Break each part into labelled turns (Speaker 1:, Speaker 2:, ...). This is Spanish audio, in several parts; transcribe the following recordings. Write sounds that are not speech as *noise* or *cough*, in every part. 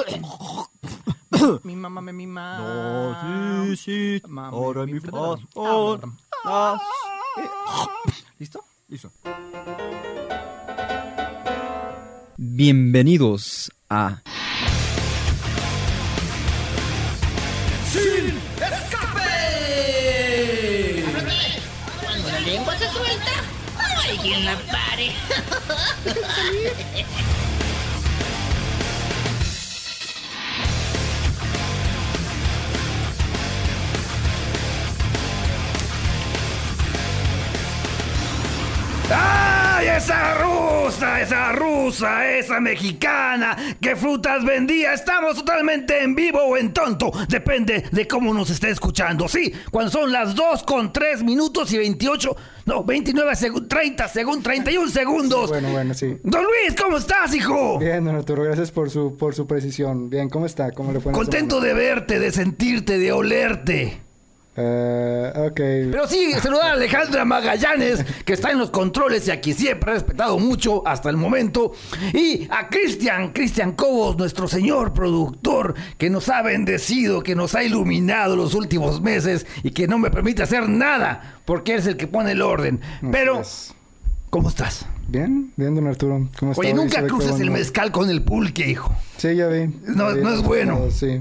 Speaker 1: *coughs* mi mamá me mima.
Speaker 2: No, sí, sí.
Speaker 1: Mami,
Speaker 2: Ahora
Speaker 1: mi-
Speaker 2: mi
Speaker 1: Ah,
Speaker 2: pastor. Ah,
Speaker 1: ¿Listo?
Speaker 2: listo.
Speaker 3: Bienvenidos a
Speaker 4: Cuando la lengua se suelta, no hay quien la pare. *laughs* *laughs*
Speaker 5: ¡Ay, esa rusa, esa rusa, esa mexicana! ¿Qué frutas vendía? Estamos totalmente en vivo o en tonto. Depende de cómo nos esté escuchando. Sí, cuando son las 2 con 3 minutos y 28, no, 29 segundos, 30 segundos, 31 segundos.
Speaker 6: Bueno, bueno, sí.
Speaker 5: Don Luis, ¿cómo estás, hijo?
Speaker 6: Bien, don Arturo, gracias por su, por su precisión. Bien, ¿cómo está? ¿Cómo le fue
Speaker 5: Contento de verte, de sentirte, de olerte.
Speaker 6: Ok.
Speaker 5: Pero sí, saludar a Alejandra Magallanes, que está en los controles y aquí siempre ha respetado mucho hasta el momento. Y a Cristian, Cristian Cobos, nuestro señor productor, que nos ha bendecido, que nos ha iluminado los últimos meses y que no me permite hacer nada, porque es el que pone el orden. Pero. ¿cómo estás?
Speaker 6: Bien, bien, don Arturo. ¿Cómo?
Speaker 5: Oye, nunca cruces el mezcal con el pulque, hijo.
Speaker 6: Sí, ya vi.
Speaker 5: No,
Speaker 6: Ya vi.
Speaker 5: no es bueno.
Speaker 6: Sí.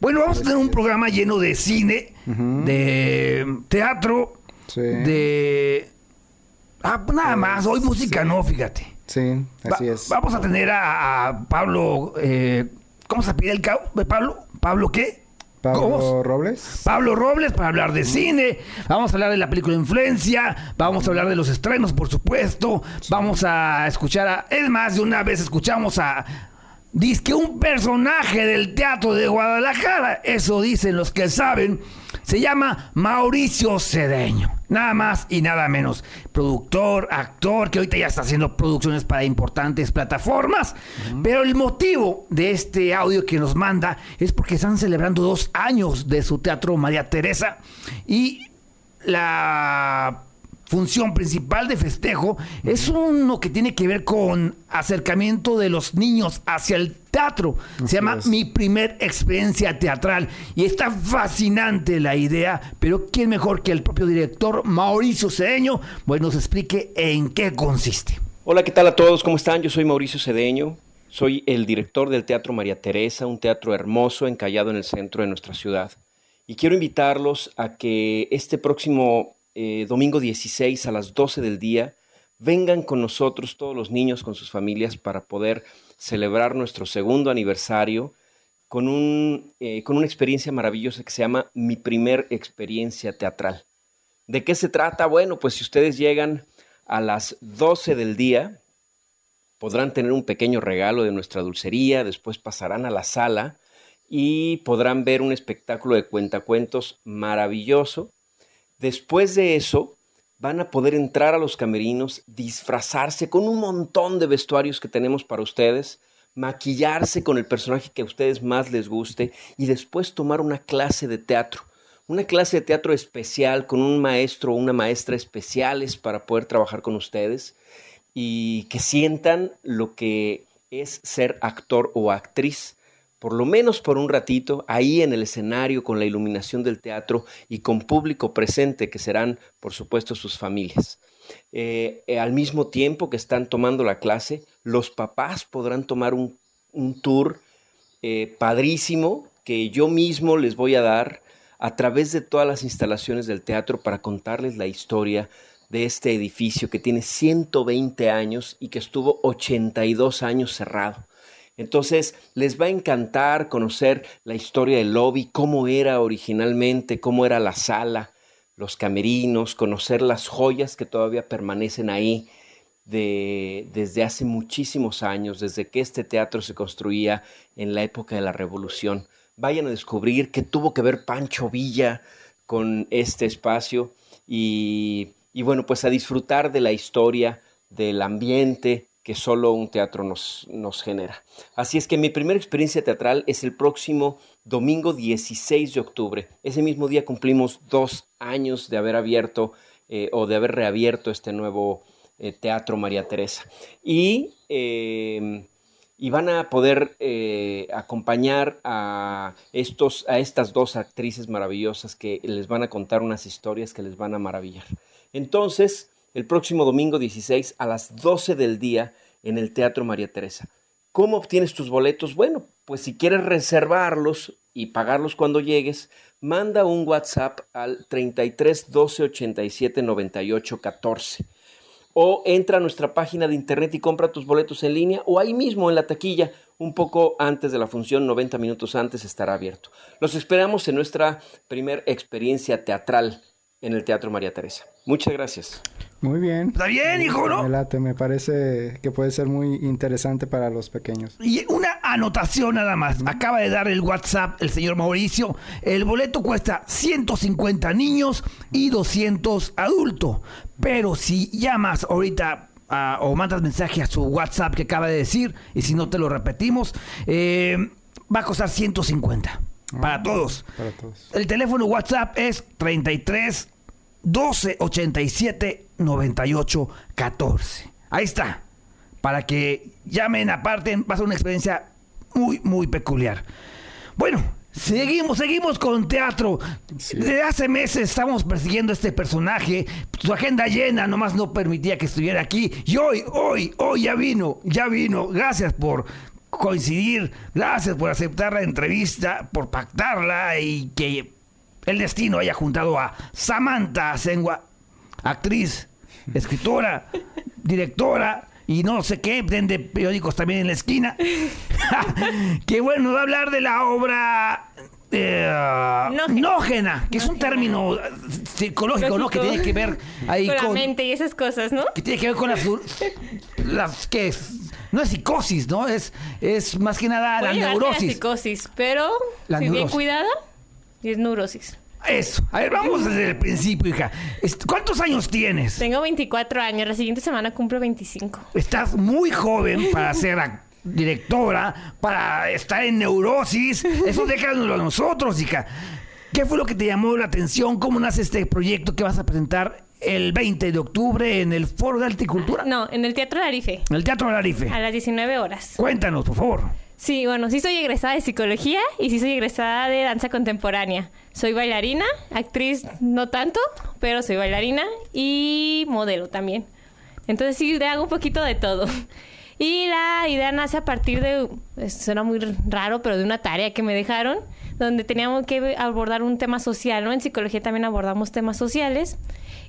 Speaker 5: Bueno, vamos a tener un programa lleno de cine, de teatro,
Speaker 6: Sí.
Speaker 5: de... Ah, nada más, hoy música no, fíjate.
Speaker 6: Sí, así
Speaker 5: Va-
Speaker 6: es.
Speaker 5: Vamos a tener a, a Pablo... eh, ¿Cómo se pide el cabo? ¿De Pablo? ¿Pablo qué?
Speaker 6: Pablo
Speaker 5: ¿Cómo?
Speaker 6: Robles.
Speaker 5: Pablo Robles para hablar de cine, vamos a hablar de la película Influencia, vamos a hablar de los estrenos, por supuesto, vamos a escuchar a... Es más, de una vez escuchamos a... Dice que un personaje del teatro de Guadalajara, eso dicen los que saben, se llama Mauricio Cedeño. Nada más y nada menos. Productor, actor, que ahorita ya está haciendo producciones para importantes plataformas. Pero el motivo de este audio que nos manda es porque están celebrando dos años de su teatro María Teresa. Y la función principal de festejo es uno que tiene que ver con acercamiento de los niños hacia el teatro.
Speaker 6: Así
Speaker 5: Se llama
Speaker 6: es.
Speaker 5: Mi primer experiencia teatral y está fascinante la idea, pero quién mejor que el propio director Mauricio Cedeño, pues nos explique en qué consiste.
Speaker 7: Hola, ¿qué tal a todos? ¿Cómo están? Yo soy Mauricio Cedeño, soy el director del Teatro María Teresa, un teatro hermoso encallado en el centro de nuestra ciudad. Y quiero invitarlos a que este próximo eh, domingo 16 a las 12 del día vengan con nosotros todos los niños con sus familias para poder celebrar nuestro segundo aniversario con, un, eh, con una experiencia maravillosa que se llama Mi primer experiencia teatral. ¿De qué se trata? Bueno, pues si ustedes llegan a las 12 del día, podrán tener un pequeño regalo de nuestra dulcería, después pasarán a la sala y podrán ver un espectáculo de cuentacuentos maravilloso. Después de eso, van a poder entrar a los camerinos, disfrazarse con un montón de vestuarios que tenemos para ustedes, maquillarse con el personaje que a ustedes más les guste y después tomar una clase de teatro. Una clase de teatro especial con un maestro o una maestra especiales para poder trabajar con ustedes y que sientan lo que es ser actor o actriz, por lo menos por un ratito, ahí en el escenario con la iluminación del teatro y con público presente, que serán, por supuesto, sus familias. Eh, eh, al mismo tiempo que están tomando la clase, los papás podrán tomar un, un tour eh, padrísimo que yo mismo les voy a dar a través de todas las instalaciones del teatro para contarles la historia de este edificio que tiene 120 años y que estuvo 82 años cerrado. Entonces les va a encantar conocer la historia del lobby, cómo era originalmente, cómo era la sala, los camerinos, conocer las joyas que todavía permanecen ahí de, desde hace muchísimos años, desde que este teatro se construía en la época de la Revolución. Vayan a descubrir qué tuvo que ver Pancho Villa con este espacio y, y bueno, pues a disfrutar de la historia, del ambiente que solo un teatro nos, nos genera. Así es que mi primera experiencia teatral es el próximo domingo 16 de octubre. Ese mismo día cumplimos dos años de haber abierto eh, o de haber reabierto este nuevo eh, Teatro María Teresa. Y, eh, y van a poder eh, acompañar a, estos, a estas dos actrices maravillosas que les van a contar unas historias que les van a maravillar. Entonces, el próximo domingo 16 a las 12 del día en el Teatro María Teresa. ¿Cómo obtienes tus boletos? Bueno, pues si quieres reservarlos y pagarlos cuando llegues, manda un WhatsApp al 33 12 87 98 14 o entra a nuestra página de internet y compra tus boletos en línea o ahí mismo en la taquilla, un poco antes de la función, 90 minutos antes estará abierto. Los esperamos en nuestra primer experiencia teatral en el Teatro María Teresa. Muchas gracias.
Speaker 6: Muy bien.
Speaker 5: Está bien, hijo, ¿no?
Speaker 6: Me late, me parece que puede ser muy interesante para los pequeños.
Speaker 5: Y una anotación nada más. Acaba de dar el WhatsApp el señor Mauricio. El boleto cuesta 150 niños y 200 adultos. Pero si llamas ahorita ah, o mandas mensaje a su WhatsApp que acaba de decir, y si no te lo repetimos, eh, va a costar 150 para todos.
Speaker 6: Para todos.
Speaker 5: El teléfono WhatsApp es 33 12 87 98 14. Ahí está. Para que llamen aparte, va a ser una experiencia muy, muy peculiar. Bueno, seguimos, seguimos con teatro. Desde hace meses estamos persiguiendo a este personaje. Su agenda llena nomás no permitía que estuviera aquí. Y hoy, hoy, hoy ya vino, ya vino. Gracias por coincidir. Gracias por aceptar la entrevista, por pactarla y que el destino haya juntado a Samantha Sengua, actriz, escritora, directora y no sé qué, vende periódicos también en la esquina. *laughs* que bueno, va a hablar de la obra eh,
Speaker 3: Nógena.
Speaker 5: nógena, que es un término eh, psicológico, ¿no? Que tiene que ver ahí
Speaker 3: con la
Speaker 5: con,
Speaker 3: mente y esas cosas, ¿no?
Speaker 5: que tiene que ver con las, las que no es psicosis, ¿no? Es, es más que nada
Speaker 3: Puede
Speaker 5: la
Speaker 3: a
Speaker 5: neurosis.
Speaker 3: psicosis, pero
Speaker 5: La
Speaker 3: si bien cuidada, es neurosis.
Speaker 5: Eso. A ver, vamos desde el principio, hija. ¿Cuántos años tienes?
Speaker 3: Tengo 24 años, la siguiente semana cumplo 25.
Speaker 5: Estás muy joven para ser directora, para estar en neurosis. Eso déjanoslo a nosotros, hija. ¿Qué fue lo que te llamó la atención? ¿Cómo nace este proyecto que vas a presentar el 20 de octubre en el Foro de Alticultura?
Speaker 3: No, en el Teatro Larife,
Speaker 5: En el Teatro Larife.
Speaker 3: a las 19 horas.
Speaker 5: Cuéntanos, por favor.
Speaker 3: Sí, bueno, sí soy egresada de psicología y sí soy egresada de danza contemporánea. Soy bailarina, actriz no tanto, pero soy bailarina y modelo también. Entonces sí, hago un poquito de todo. Y la idea nace a partir de, suena muy raro, pero de una tarea que me dejaron, donde teníamos que abordar un tema social, ¿no? En psicología también abordamos temas sociales.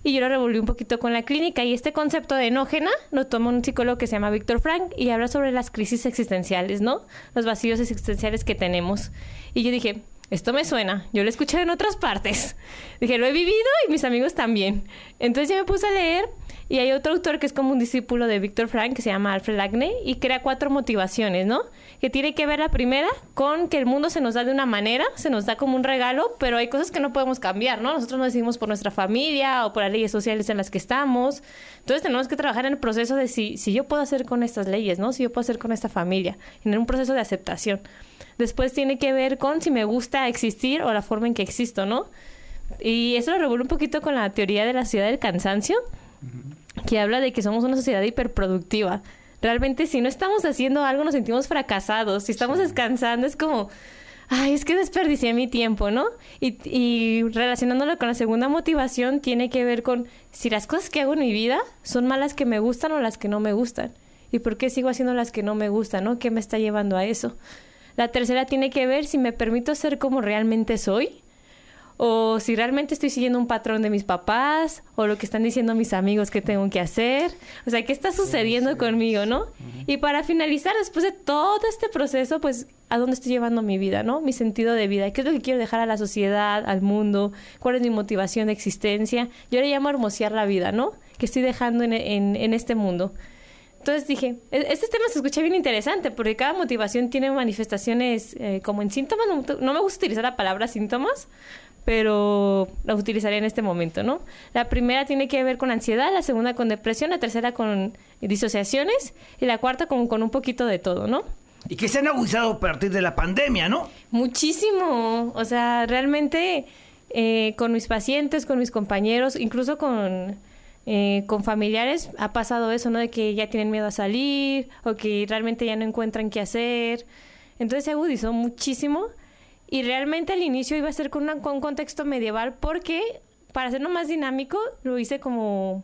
Speaker 3: Y yo lo revolví un poquito con la clínica. Y este concepto de enógena lo toma un psicólogo que se llama Víctor Frank y habla sobre las crisis existenciales, ¿no? Los vacíos existenciales que tenemos. Y yo dije, esto me suena, yo lo he escuchado en otras partes. *laughs* Dije, lo he vivido y mis amigos también. Entonces ya me puse a leer y hay otro autor que es como un discípulo de Víctor Frank que se llama Alfred Lagne y crea cuatro motivaciones, ¿no? Que tiene que ver la primera con que el mundo se nos da de una manera, se nos da como un regalo, pero hay cosas que no podemos cambiar, ¿no? Nosotros no decidimos por nuestra familia o por las leyes sociales en las que estamos. Entonces tenemos que trabajar en el proceso de si, si yo puedo hacer con estas leyes, ¿no? Si yo puedo hacer con esta familia, en un proceso de aceptación. Después tiene que ver con si me gusta existir o la forma en que existo, ¿no? Y eso lo revuelve un poquito con la teoría de la sociedad del cansancio, que habla de que somos una sociedad hiperproductiva. Realmente si no estamos haciendo algo nos sentimos fracasados. Si estamos descansando es como, ay, es que desperdicié mi tiempo, ¿no? Y, y relacionándolo con la segunda motivación tiene que ver con si las cosas que hago en mi vida son malas que me gustan o las que no me gustan. ¿Y por qué sigo haciendo las que no me gustan, no? ¿Qué me está llevando a eso? La tercera tiene que ver si me permito ser como realmente soy o si realmente estoy siguiendo un patrón de mis papás o lo que están diciendo mis amigos que tengo que hacer. O sea, ¿qué está sucediendo conmigo, no? Y para finalizar, después de todo este proceso, pues, ¿a dónde estoy llevando mi vida, no? Mi sentido de vida. ¿Qué es lo que quiero dejar a la sociedad, al mundo? ¿Cuál es mi motivación de existencia? Yo le llamo hermosear la vida, ¿no? Que estoy dejando en, en, en este mundo. Entonces dije, "E- este tema se escucha bien interesante porque cada motivación tiene manifestaciones eh, como en síntomas. No, no me gusta utilizar la palabra síntomas, pero la utilizaría en este momento, ¿no? La primera tiene que ver con ansiedad, la segunda con depresión, la tercera con disociaciones y la cuarta con, con un poquito de todo, ¿no?
Speaker 5: Y que se han agudizado a partir de la pandemia, ¿no?
Speaker 3: Muchísimo. O sea, realmente eh, con mis pacientes, con mis compañeros, incluso con eh, con familiares ha pasado eso, ¿no? De que ya tienen miedo a salir o que realmente ya no encuentran qué hacer. Entonces se agudizó muchísimo y realmente al inicio iba a ser con, una- con un contexto medieval porque para hacerlo más dinámico lo hice como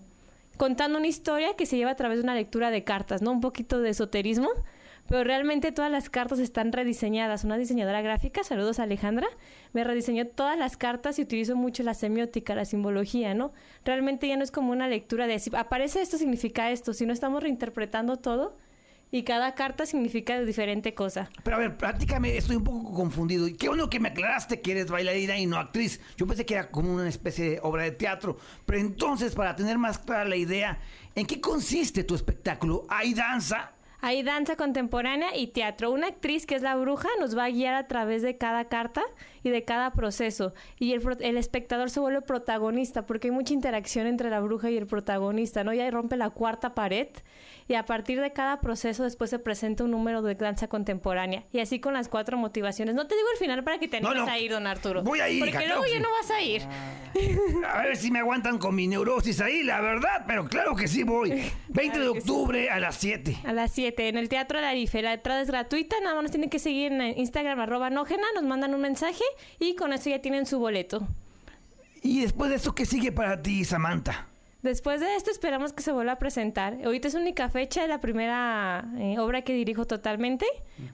Speaker 3: contando una historia que se lleva a través de una lectura de cartas, ¿no? Un poquito de esoterismo, pero realmente todas las cartas están rediseñadas. Una diseñadora gráfica, saludos a Alejandra, me rediseñó todas las cartas y utilizo mucho la semiótica, la simbología, ¿no? Realmente ya no es como una lectura de si aparece esto significa esto, sino estamos reinterpretando todo y cada carta significa diferente cosa.
Speaker 5: Pero a ver, prácticamente estoy un poco confundido. Y qué bueno que me aclaraste que eres bailarina y no actriz. Yo pensé que era como una especie de obra de teatro. Pero entonces, para tener más clara la idea, ¿en qué consiste tu espectáculo? ¿Hay danza?
Speaker 3: Hay danza contemporánea y teatro. Una actriz que es la bruja nos va a guiar a través de cada carta y de cada proceso. Y el, el espectador se vuelve protagonista porque hay mucha interacción entre la bruja y el protagonista, ¿no? Ya rompe la cuarta pared y a partir de cada proceso después se presenta un número de danza contemporánea. Y así con las cuatro motivaciones. No te digo el final para que te
Speaker 5: No,
Speaker 3: animes
Speaker 5: no.
Speaker 3: a ir, don Arturo.
Speaker 5: Voy a ir,
Speaker 3: Porque
Speaker 5: hija,
Speaker 3: luego
Speaker 5: claro
Speaker 3: ya no vas a ir.
Speaker 5: A ver si me aguantan con mi neurosis ahí, la verdad. Pero claro que sí voy. *laughs* 20 de
Speaker 3: sí.
Speaker 5: octubre a las 7.
Speaker 3: A las 7 en el Teatro de Arife. La entrada es gratuita, nada más nos tienen que seguir en Instagram arroba nógena, nos mandan un mensaje y con eso ya tienen su boleto.
Speaker 5: Y después de eso, ¿qué sigue para ti, Samantha?
Speaker 3: Después de esto esperamos que se vuelva a presentar. Ahorita es única fecha de la primera eh, obra que dirijo totalmente,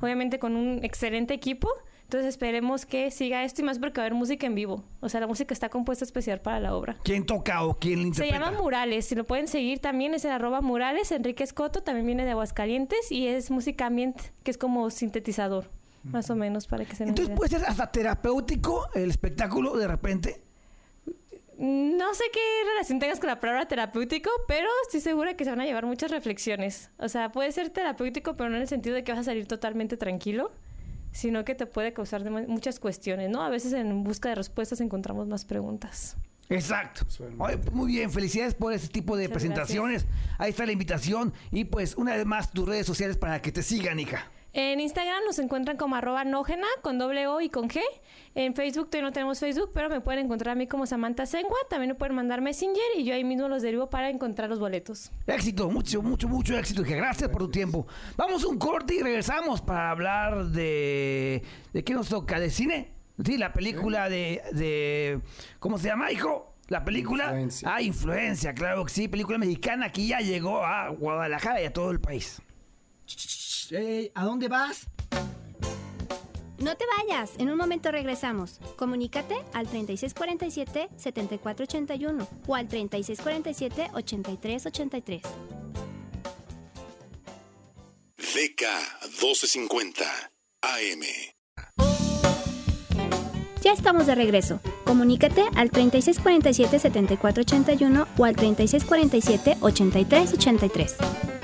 Speaker 3: obviamente con un excelente equipo. Entonces esperemos que siga esto y más porque va a haber música en vivo. O sea, la música está compuesta especial para la obra.
Speaker 5: ¿Quién toca o quién
Speaker 3: Se
Speaker 5: interpreta?
Speaker 3: llama Murales, si lo pueden seguir también es en arroba Murales, Enrique Escoto, también viene de Aguascalientes y es música ambiente, que es como sintetizador, más o menos, para que se
Speaker 5: Entonces puede ser hasta terapéutico el espectáculo de repente.
Speaker 3: No sé qué relación tengas con la palabra terapéutico, pero estoy segura que se van a llevar muchas reflexiones. O sea, puede ser terapéutico, pero no en el sentido de que vas a salir totalmente tranquilo, sino que te puede causar muchas cuestiones, ¿no? A veces en busca de respuestas encontramos más preguntas.
Speaker 5: Exacto. Oye, pues, muy bien, felicidades por ese tipo de
Speaker 3: Muchas
Speaker 5: presentaciones. Ahí está la invitación. Y pues una vez más tus redes sociales para que te sigan, hija.
Speaker 3: En Instagram nos encuentran como arroba nógena con doble O y con G. En Facebook todavía no tenemos Facebook, pero me pueden encontrar a mí como Samantha Sengua. También me pueden mandar Messenger y yo ahí mismo los derivo para encontrar los boletos.
Speaker 5: Éxito, mucho, mucho, mucho éxito. hija. Gracias por tu tiempo. Vamos a un corte y regresamos para hablar de... ¿De qué nos toca? ¿De cine? Sí, la película de... de ¿Cómo se llama, hijo? La película...
Speaker 6: Influencia.
Speaker 5: Ah, Influencia, claro que sí. Película mexicana que ya llegó a Guadalajara y a todo el país.
Speaker 2: Ey, ¿A dónde vas?
Speaker 8: No te vayas, en un momento regresamos. Comunícate al 3647-7481 o al 3647-8383.
Speaker 9: DK 1250 AM.
Speaker 8: Ya estamos de regreso. Comunícate al 3647-7481 o al 3647-8383.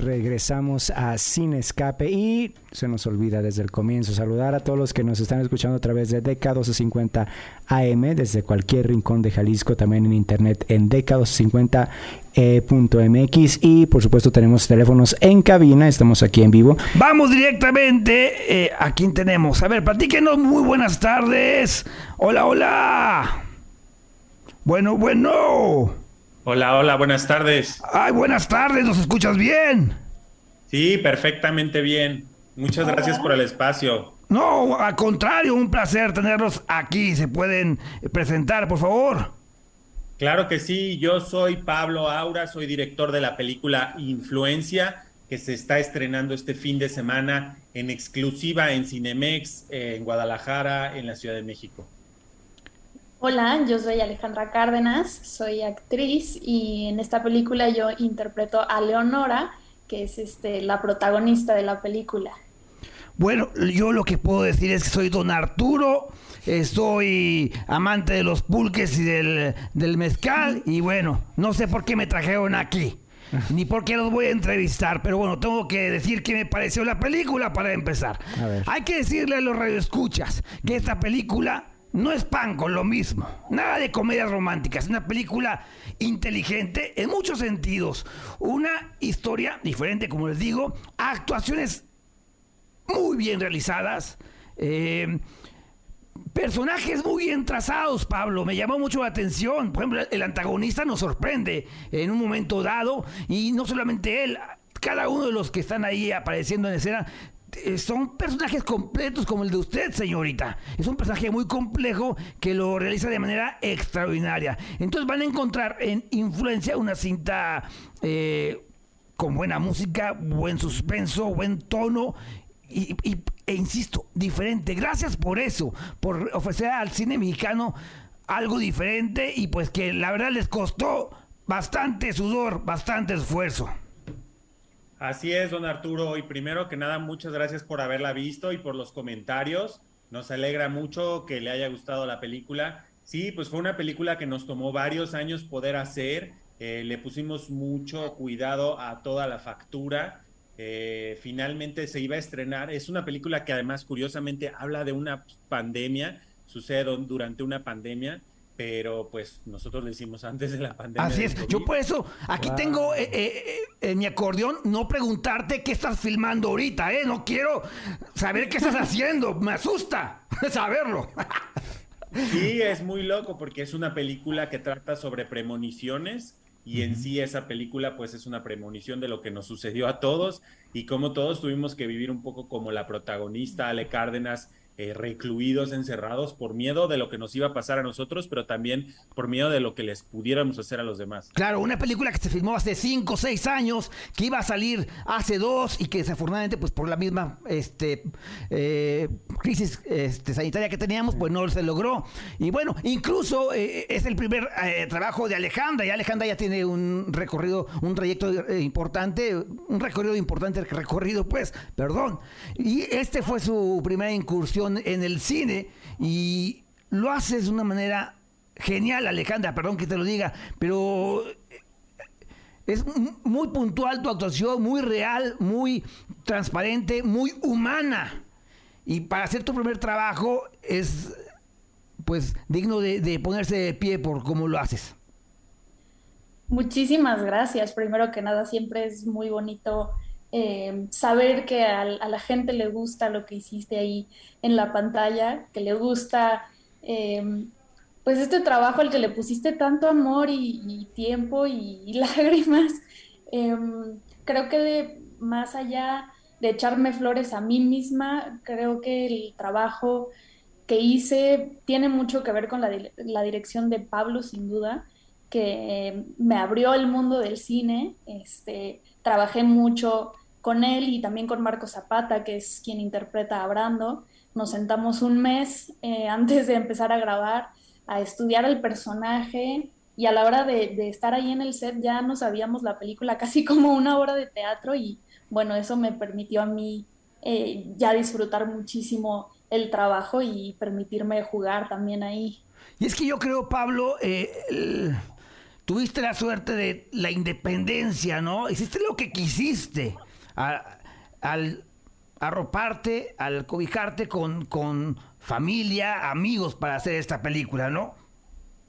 Speaker 10: Regresamos a Sin Escape y se nos olvida desde el comienzo saludar a todos los que nos están escuchando a través de DK1250 AM desde cualquier rincón de Jalisco, también en internet en DK1250.mx y por supuesto tenemos teléfonos en cabina, estamos aquí en vivo.
Speaker 5: Vamos directamente eh, a quién tenemos. A ver, platíquenos. Muy buenas tardes. Hola, hola. Bueno, bueno.
Speaker 11: Hola, hola, buenas tardes.
Speaker 5: Ay, buenas tardes. ¿Nos escuchas bien?
Speaker 11: Sí, perfectamente bien. Muchas gracias por el espacio.
Speaker 5: No, al contrario, un placer tenerlos aquí. ¿Se pueden presentar, por favor?
Speaker 11: Claro que sí, yo soy Pablo Aura, soy director de la película Influencia, que se está estrenando este fin de semana en exclusiva en Cinemex, en Guadalajara, en la Ciudad de México.
Speaker 12: Hola, yo soy Alejandra Cárdenas, soy actriz y en esta película yo interpreto a Leonora, que es este, la protagonista de la película.
Speaker 5: Bueno, yo lo que puedo decir es que soy don Arturo, eh, soy amante de los pulques y del, del mezcal y bueno, no sé por qué me trajeron aquí. *laughs* Ni por qué los voy a entrevistar, pero bueno, tengo que decir qué me pareció la película para empezar.
Speaker 10: A ver.
Speaker 5: Hay que decirle a los radioescuchas que esta película no es pan con lo mismo. Nada de comedias románticas. Una película inteligente en muchos sentidos. Una historia diferente, como les digo. Actuaciones muy bien realizadas. eh, personajes muy bien trazados, Pablo. Me llamó mucho la atención. Por ejemplo, el antagonista nos sorprende en un momento dado. Y no solamente él, cada uno de los que están ahí apareciendo en escena son personajes completos como el de usted, señorita. Es un personaje muy complejo que lo realiza de manera extraordinaria. Entonces van a encontrar en Influencia una cinta eh, con buena música, buen suspenso, buen tono y- e insisto, diferente. Gracias por eso, por ofrecer al cine mexicano algo diferente y pues que la verdad les costó bastante sudor, bastante esfuerzo.
Speaker 11: Así es, don Arturo. Y primero que nada, muchas gracias por haberla visto y por los comentarios. Nos alegra mucho que le haya gustado la película. Sí, pues fue una película que nos tomó varios años poder hacer. Eh, le pusimos mucho cuidado a toda la factura. Eh, finalmente se iba a estrenar. Es una película que además, curiosamente, habla de una pandemia. Sucede durante una pandemia. Pero pues nosotros lo hicimos antes de la pandemia.
Speaker 5: Así es.
Speaker 11: COVID.
Speaker 5: Yo por eso aquí
Speaker 11: Wow.
Speaker 5: tengo eh, eh, eh, en mi acordeón no preguntarte qué estás filmando ahorita, ¿eh? No quiero saber qué estás haciendo. Me asusta *laughs* saberlo.
Speaker 11: Sí, es muy loco porque es una película que trata sobre premoniciones y en sí esa película pues es una premonición de lo que nos sucedió a todos y cómo todos tuvimos que vivir un poco como la protagonista Ale Cárdenas, eh, recluidos, encerrados por miedo de lo que nos iba a pasar a nosotros, pero también por miedo de lo que les pudiéramos hacer a los demás.
Speaker 5: Claro, una película que se filmó hace 5 o 6 años, que iba a salir hace dos y que desafortunadamente, pues por la misma este, eh, crisis este, sanitaria que teníamos, pues no se logró. Y bueno, incluso eh, es el primer trabajo de Alejandra, y Alejandra ya tiene un recorrido, un trayecto importante, un recorrido importante recorrido, pues, perdón. Y este fue su primera incursión en el cine y lo haces de una manera genial, Alejandra, perdón que te lo diga, pero es m- muy puntual tu actuación, muy real, muy transparente, muy humana. Y para hacer tu primer trabajo es pues digno de ponerse de pie por cómo lo haces.
Speaker 12: Muchísimas gracias. Primero que nada, siempre es muy bonito eh, saber que a, la gente le gusta lo que hiciste ahí en la pantalla, que le gusta eh, pues este trabajo al que le pusiste tanto amor y, tiempo y, *laughs* lágrimas. Em, creo que de- más allá de echarme flores a mí misma, creo que el trabajo que hice tiene mucho que ver con la, la dirección de Pablo, sin duda, que me abrió el mundo del cine. Este, trabajé mucho con él y también con Marco Zapata, que es quien interpreta a Brando. Nos sentamos un mes eh, *laughs* antes de empezar a grabar a estudiar el personaje y a la hora de, estar ahí en el set ya no sabíamos la película casi *laughs* como una obra de teatro y bueno, eso me permitió a mí eh, ya disfrutar muchísimo el trabajo y permitirme jugar también ahí.
Speaker 5: Y es que yo creo, Pablo, eh, tuviste la suerte de la independencia, ¿no? Hiciste lo que quisiste a- al arroparte, al cobijarte con, con familia, amigos para hacer esta película, ¿no?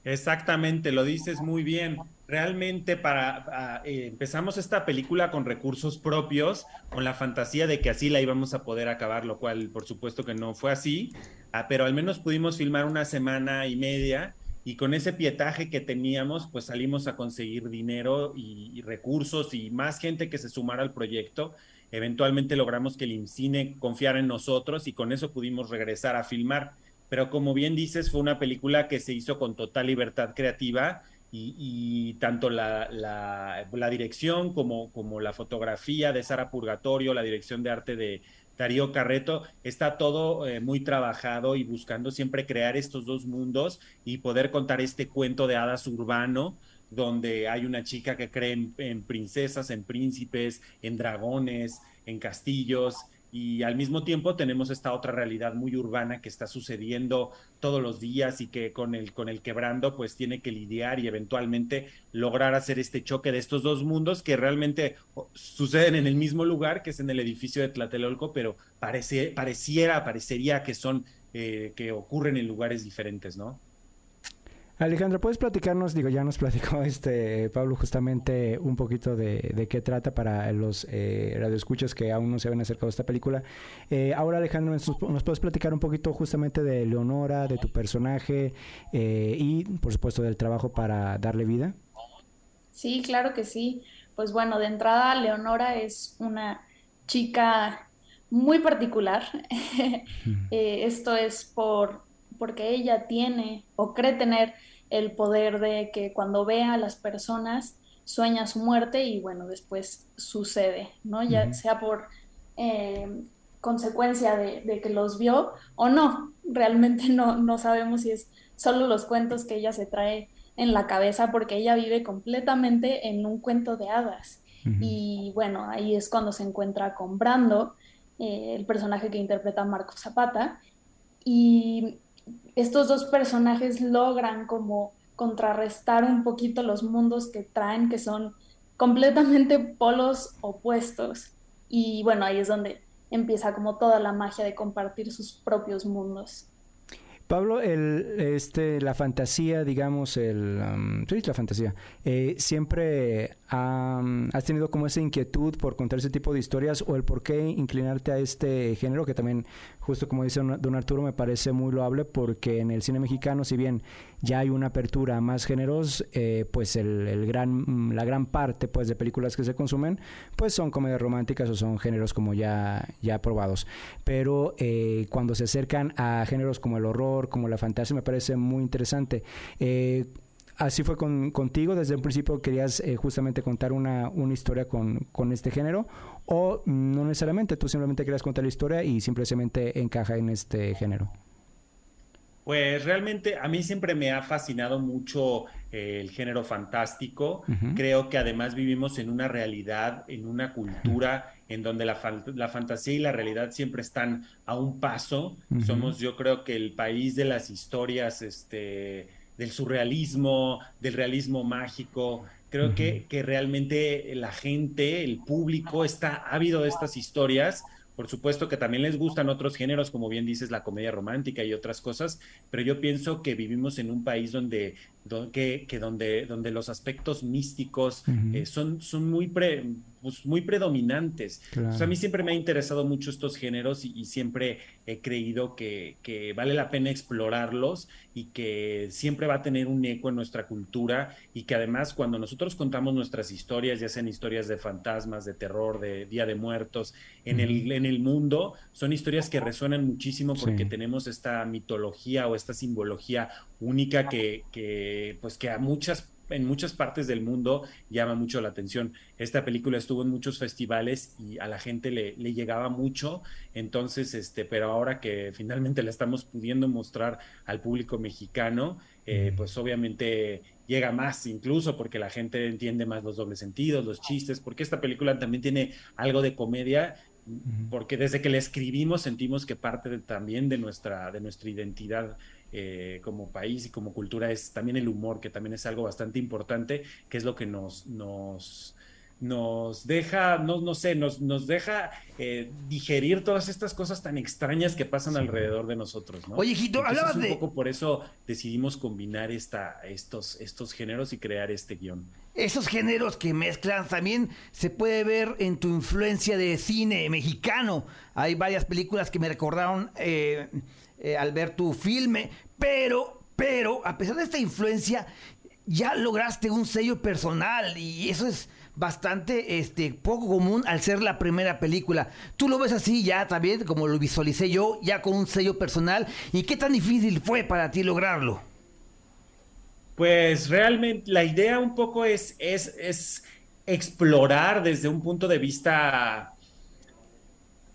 Speaker 11: Exactamente, lo dices muy bien. Realmente para eh, empezamos esta película con recursos propios, con la fantasía de que así la íbamos a poder acabar, lo cual por supuesto que no fue así, ah, pero al menos pudimos filmar una semana y media y con ese pietaje que teníamos, pues salimos a conseguir dinero y, recursos y más gente que se sumara al proyecto. Eventualmente logramos que el IMCINE confiara en nosotros y con eso pudimos regresar a filmar pero como bien dices, fue una película que se hizo con total libertad creativa y, y tanto la, la- la dirección como, como la fotografía de Sara Purgatorio, la dirección de arte de Darío Carreto, está todo eh, muy trabajado y buscando siempre crear estos dos mundos y poder contar este cuento de hadas urbano donde hay una chica que cree en, en princesas, en príncipes, en dragones, en castillos, y al mismo tiempo tenemos esta otra realidad muy urbana que está sucediendo todos los días y que con el, con el quebrando pues tiene que lidiar y eventualmente lograr hacer este choque de estos dos mundos que realmente suceden en el mismo lugar, que es en el edificio de Tlatelolco, pero parece, pareciera, parecería que son, eh, que ocurren en lugares diferentes, ¿no?
Speaker 10: Alejandra, ¿puedes platicarnos? Digo, ya nos *laughs* platicó este Pablo justamente un poquito de, de qué trata para los eh, radioescuchas que aún no se habían acercado a esta película. Eh, ahora, Alejandra, ¿nos, nos puedes platicar un poquito justamente de Leonora, de tu personaje eh, y, por supuesto, del trabajo para darle vida?
Speaker 12: Sí, claro que sí. Pues bueno, de entrada, Leonora es una chica muy particular. *laughs* Eh, esto es por porque ella tiene o cree tener el poder de que cuando ve a las personas sueña su muerte y bueno, después sucede, ¿no? Ya sea por eh, consecuencia de, de, que los vio o no. Realmente no, no sabemos si es solo los cuentos que ella se trae en la cabeza porque ella vive completamente en un cuento de hadas. Uh -huh. Y bueno, ahí es cuando se encuentra con Brando, eh, el personaje que interpreta Marco Zapata. Y estos dos personajes logran como contrarrestar un poquito los mundos que traen, que son completamente polos opuestos. Y bueno, ahí es donde empieza como toda la magia de compartir sus propios mundos.
Speaker 10: Pablo, el, este, la fantasía, digamos, el, um, sí, la fantasía, eh, siempre has tenido como esa inquietud por contar ese tipo de historias o el por qué inclinarte a este género, que también, justo como dice don Arturo, me parece muy loable porque en el cine mexicano, si bien ya hay una apertura a más géneros, eh, pues el, el, gran, la gran parte pues, de películas que se consumen, pues son comedias románticas o son géneros como ya, ya probados. Pero eh, cuando se acercan a géneros como el horror, como la fantasía, me parece muy interesante. Eh, así fue con, contigo, desde un principio querías eh, justamente contar una, una historia con, con, este género, o no necesariamente, tú simplemente querías contar la historia y simplemente encaja en este género.
Speaker 11: Pues realmente a mí siempre me ha fascinado mucho eh, el género fantástico. Uh -huh. Creo que además vivimos en una realidad, en una cultura en donde la, fa la, fantasía y la realidad siempre están a un paso. Uh -huh. Somos yo creo que el país de las historias, este, del surrealismo, del realismo mágico. Creo uh -huh. que, que realmente la gente, el público está ávido de estas historias por supuesto que también les gustan otros géneros, como bien dices, la comedia romántica y otras cosas, pero yo pienso que vivimos en un país donde, donde que, que, donde, donde los aspectos místicos uh -huh. eh, son, son muy, pre, pues, muy predominantes. Claro. O sea, a mí siempre me ha interesado mucho estos géneros y, y siempre he creído que, que, vale la pena explorarlos y que siempre va a tener un eco en nuestra cultura y que además cuando nosotros contamos nuestras historias, ya sean historias de fantasmas, de terror, de Día de Muertos, en, uh -huh. el, en el mundo, son historias que resuenan muchísimo porque sí. tenemos esta mitología o esta simbología única que, que, pues que a muchas en muchas partes del mundo llama mucho la atención. Esta película estuvo en muchos festivales y a la gente le, le, llegaba mucho, entonces, este, pero ahora que finalmente la estamos pudiendo mostrar al público mexicano, eh, pues obviamente llega más incluso porque la gente entiende más los dobles sentidos, los chistes, porque esta película también tiene algo de comedia porque desde que la escribimos sentimos que parte de, también de nuestra, de nuestra identidad eh, como país y como cultura es también el humor, que también es algo bastante importante, que es lo que nos, nos, nos deja, no, no sé, nos, nos deja eh, digerir todas estas cosas tan extrañas que pasan sí. alrededor de nosotros, ¿no?
Speaker 5: Oye, Jito, hablabas
Speaker 11: un
Speaker 5: de...
Speaker 11: poco por eso decidimos combinar esta, estos, estos géneros y crear este guion.
Speaker 5: Esos géneros que mezclan también se puede ver en tu influencia de cine mexicano. Hay varias películas que me recordaron eh, eh, al ver tu filme, pero, pero, a pesar de esta influencia, ya lograste un sello personal y eso es bastante este, poco común al ser la primera película. ¿Tú lo ves así ya también, como lo visualicé yo, ya con un sello personal? ¿Y qué tan difícil fue para ti lograrlo?
Speaker 11: Pues realmente la idea un poco es, es, es explorar desde un punto de vista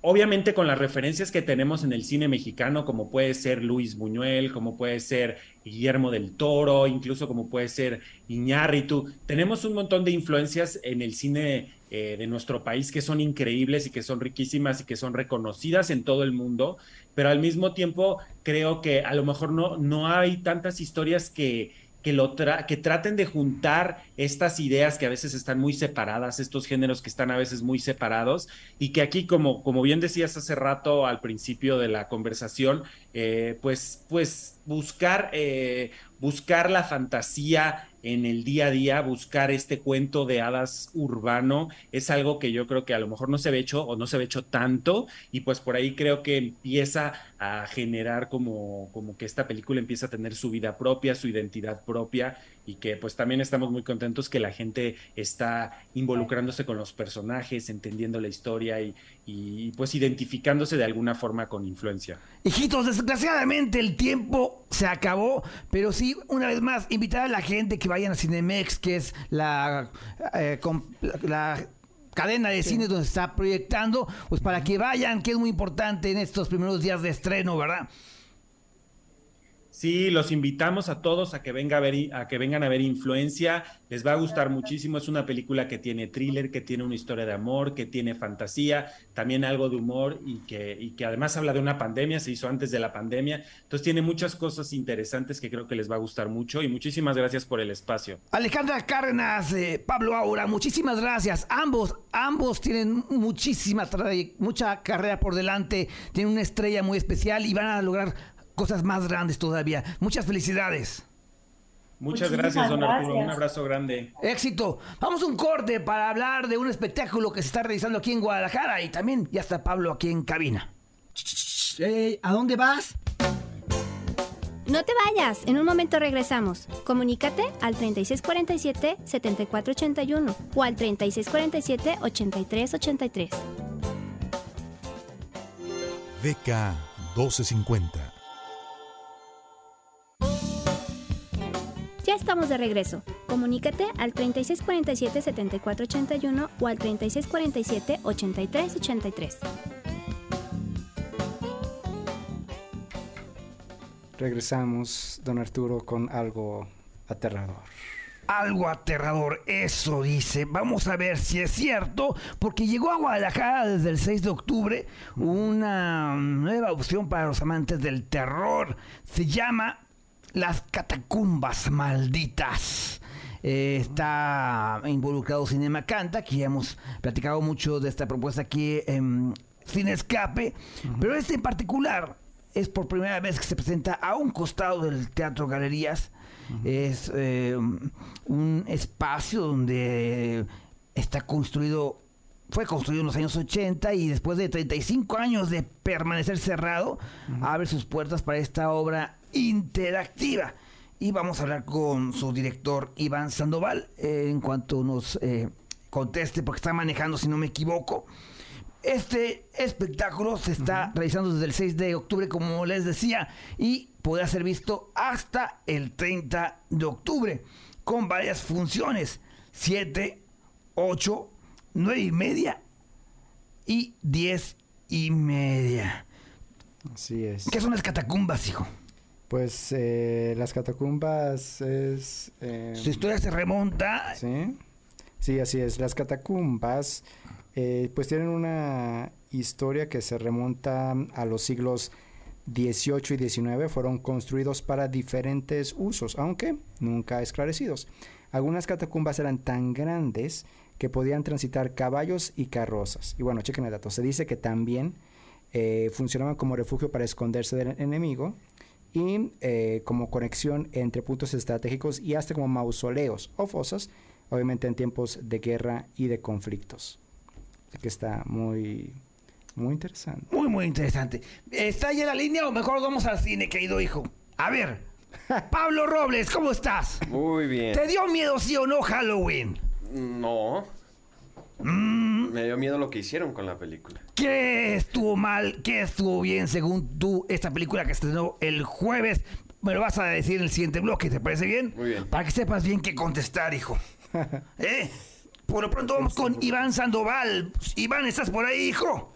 Speaker 11: obviamente con las referencias que tenemos en el cine mexicano, como puede ser Luis Buñuel, como puede ser Guillermo del Toro, incluso como puede ser Iñárritu, tenemos un montón de influencias en el cine eh, de nuestro país que son increíbles y que son riquísimas y que son reconocidas en todo el mundo, pero al mismo tiempo creo que a lo mejor no, no hay tantas historias que que, lo que traten de juntar estas ideas que a veces están muy separadas, estos géneros que están a veces muy separados, y que aquí, como, como bien decías hace rato al principio de la conversación, eh, pues, pues buscar, eh, buscar la fantasía en el día a día, buscar este cuento de hadas urbano, es algo que yo creo que a lo mejor no se ve hecho o no se ve hecho tanto, y pues por ahí creo que empieza a generar como, como que esta película empieza a tener su vida propia, su identidad propia, y que pues también estamos muy contentos que la gente está involucrándose con los personajes, entendiendo la historia y, y pues identificándose de alguna forma con influencia.
Speaker 5: Hijitos, desgraciadamente el tiempo se acabó, pero sí, una vez más, invitar a la gente que vayan a Cinemex, que es la, eh, la- la cadena de cine donde se está proyectando, pues para que vayan, que es muy importante en estos primeros días de estreno, ¿verdad?
Speaker 11: Sí, los invitamos a todos a que, venga a, ver, a que vengan a ver Influencia. Les va a gustar muchísimo. Es una película que tiene thriller, que tiene una historia de amor, que tiene fantasía, también algo de humor y que, y que además habla de una pandemia, se hizo antes de la pandemia. Entonces tiene muchas cosas interesantes que creo que les va a gustar mucho y muchísimas gracias por el espacio.
Speaker 5: Alejandra Cárdenas, eh, Pablo Aura, muchísimas gracias. Ambos, ambos tienen muchísima mucha carrera por delante, tienen una estrella muy especial y van a lograr cosas más grandes todavía. Muchas felicidades.
Speaker 11: Muchas
Speaker 12: Muchísimas
Speaker 11: gracias, don Arturo.
Speaker 12: gracias.
Speaker 11: Un abrazo grande.
Speaker 5: Éxito. Vamos a un corte para hablar de un espectáculo que se está realizando aquí en Guadalajara y también ya está Pablo aquí en cabina.
Speaker 2: Ey, ¿A dónde vas?
Speaker 8: No te vayas, en un momento regresamos. Comunícate al 3647-7481 o al 3647-8383.
Speaker 9: VK 1250.
Speaker 8: Ya estamos de regreso. Comunícate al 3647-7481 o al 3647-8383.
Speaker 10: Regresamos, don Arturo, con algo aterrador.
Speaker 5: Algo aterrador, eso dice. Vamos a ver si es cierto, porque llegó a Guadalajara desde el 6 de octubre una nueva opción para los amantes del terror. Se llama Las Catacumbas Malditas. Eh, está involucrado Cinema Canta, que ya hemos platicado mucho de esta propuesta aquí en Sin Escape, pero este en particular es por primera vez que se presenta a un costado del Teatro Galerías. Es eh, un espacio donde está construido, fue construido en los años 80 y después de 35 años de permanecer cerrado, abre sus puertas para esta obra interactiva. Y vamos a hablar con su director Iván Sandoval eh, en cuanto nos eh, conteste, porque está manejando, si no me equivoco. Este espectáculo se está realizando desde el 6 de octubre, como les decía, y podrá ser visto hasta el 30 de octubre, con varias funciones, 7, 8, 9 y media y 10 y media.
Speaker 10: Así es.
Speaker 5: ¿Qué son las catacumbas, hijo?
Speaker 10: Pues eh, las catacumbas es... eh,
Speaker 5: Su historia se remonta...
Speaker 10: Sí, sí, así es. Las catacumbas eh, pues tienen una historia que se remonta a los siglos 18 y 19 fueron construidos para diferentes usos, aunque nunca esclarecidos. Algunas catacumbas eran tan grandes que podían transitar caballos y carrozas. Y bueno, chequen el dato. Se dice que también eh, funcionaban como refugio para esconderse del enemigo y eh, como conexión entre puntos estratégicos y hasta como mausoleos o fosas, obviamente en tiempos de guerra y de conflictos. Así que está muy, muy interesante.
Speaker 5: Muy, muy interesante. ¿Está ya en la línea o mejor vamos al cine, querido hijo? A ver, *laughs* Pablo Robles, ¿cómo estás?
Speaker 13: Muy bien.
Speaker 5: ¿Te dio miedo, sí o no, Halloween?
Speaker 13: No.
Speaker 5: Mm,
Speaker 13: Me dio miedo lo que hicieron con la película.
Speaker 5: ¿Qué estuvo mal? ¿Qué estuvo bien según tú esta película que estrenó el jueves? Me lo vas a decir en el siguiente bloque, ¿te parece bien?
Speaker 13: Muy bien.
Speaker 5: Para que sepas bien qué contestar, hijo. *laughs* ¿Eh? Por lo pronto vamos con Iván Sandoval. Iván, ¿estás por ahí, hijo?